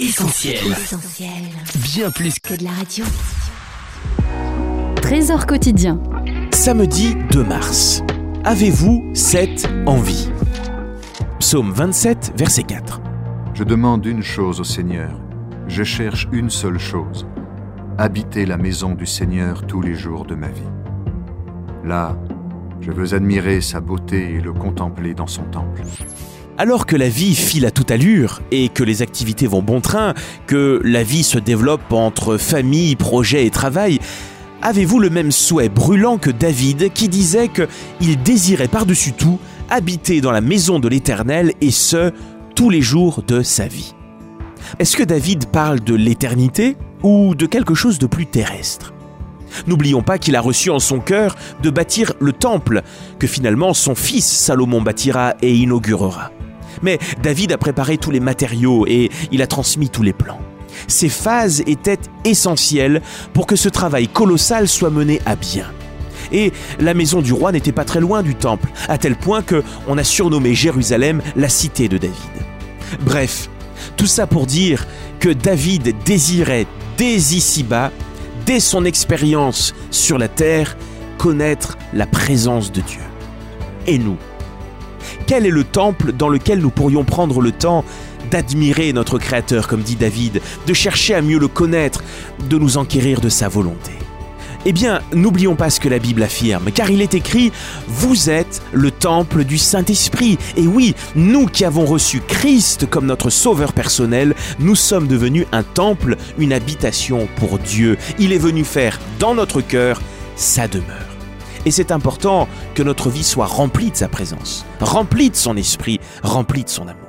Essentiel. Bien plus que de la radio. Trésor quotidien. Samedi 2 mars. Avez-vous cette envie? Psaume 27, verset 4. Je demande une chose au Seigneur. Je cherche une seule chose. Habiter la maison du Seigneur tous les jours de ma vie. Là, je veux admirer sa beauté et le contempler dans son temple. Alors que la vie file à toute allure et que les activités vont bon train, que la vie se développe entre famille, projet et travail, avez-vous le même souhait brûlant que David qui disait qu'il désirait par-dessus tout habiter dans la maison de l'Éternel et ce, tous les jours de sa vie? Est-ce que David parle de l'éternité ou de quelque chose de plus terrestre? N'oublions pas qu'il a reçu en son cœur de bâtir le temple que finalement son fils Salomon bâtira et inaugurera. Mais David a préparé tous les matériaux et il a transmis tous les plans. Ces phases étaient essentielles pour que ce travail colossal soit mené à bien. Et la maison du roi n'était pas très loin du temple, à tel point que on a surnommé Jérusalem la cité de David. Bref, tout ça pour dire que David désirait dès ici-bas, dès son expérience sur la terre, connaître la présence de Dieu. Et nous, quel est le temple dans lequel nous pourrions prendre le temps d'admirer notre Créateur, comme dit David, de chercher à mieux le connaître, de nous enquérir de sa volonté? Eh bien, n'oublions pas ce que la Bible affirme, car il est écrit, Vous êtes le temple du Saint-Esprit. Et oui, nous qui avons reçu Christ comme notre Sauveur personnel, nous sommes devenus un temple, une habitation pour Dieu. Il est venu faire dans notre cœur sa demeure. Et c'est important que notre vie soit remplie de sa présence, remplie de son esprit, remplie de son amour.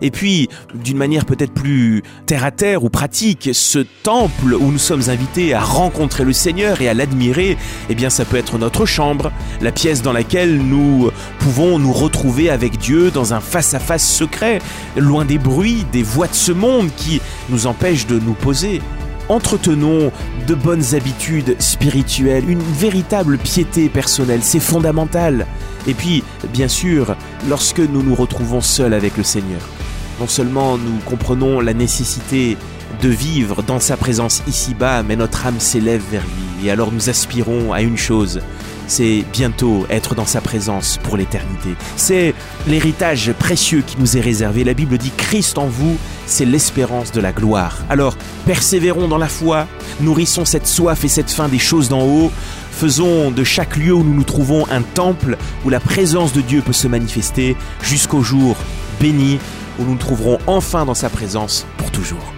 Et puis, d'une manière peut-être plus terre à terre ou pratique, ce temple où nous sommes invités à rencontrer le Seigneur et à l'admirer, eh bien, ça peut être notre chambre, la pièce dans laquelle nous pouvons nous retrouver avec Dieu dans un face-à-face secret, loin des bruits, des voix de ce monde qui nous empêchent de nous poser entretenons de bonnes habitudes spirituelles, une véritable piété personnelle, c'est fondamental. Et puis, bien sûr, lorsque nous nous retrouvons seuls avec le Seigneur, non seulement nous comprenons la nécessité de vivre dans sa présence ici-bas, mais notre âme s'élève vers lui, et alors nous aspirons à une chose, c'est bientôt être dans sa présence pour l'éternité. C'est l'héritage précieux qui nous est réservé. La Bible dit Christ en vous, c'est l'espérance de la gloire. Alors, persévérons dans la foi, nourrissons cette soif et cette faim des choses d'en haut, faisons de chaque lieu où nous nous trouvons un temple où la présence de Dieu peut se manifester jusqu'au jour béni où nous nous trouverons enfin dans sa présence pour toujours.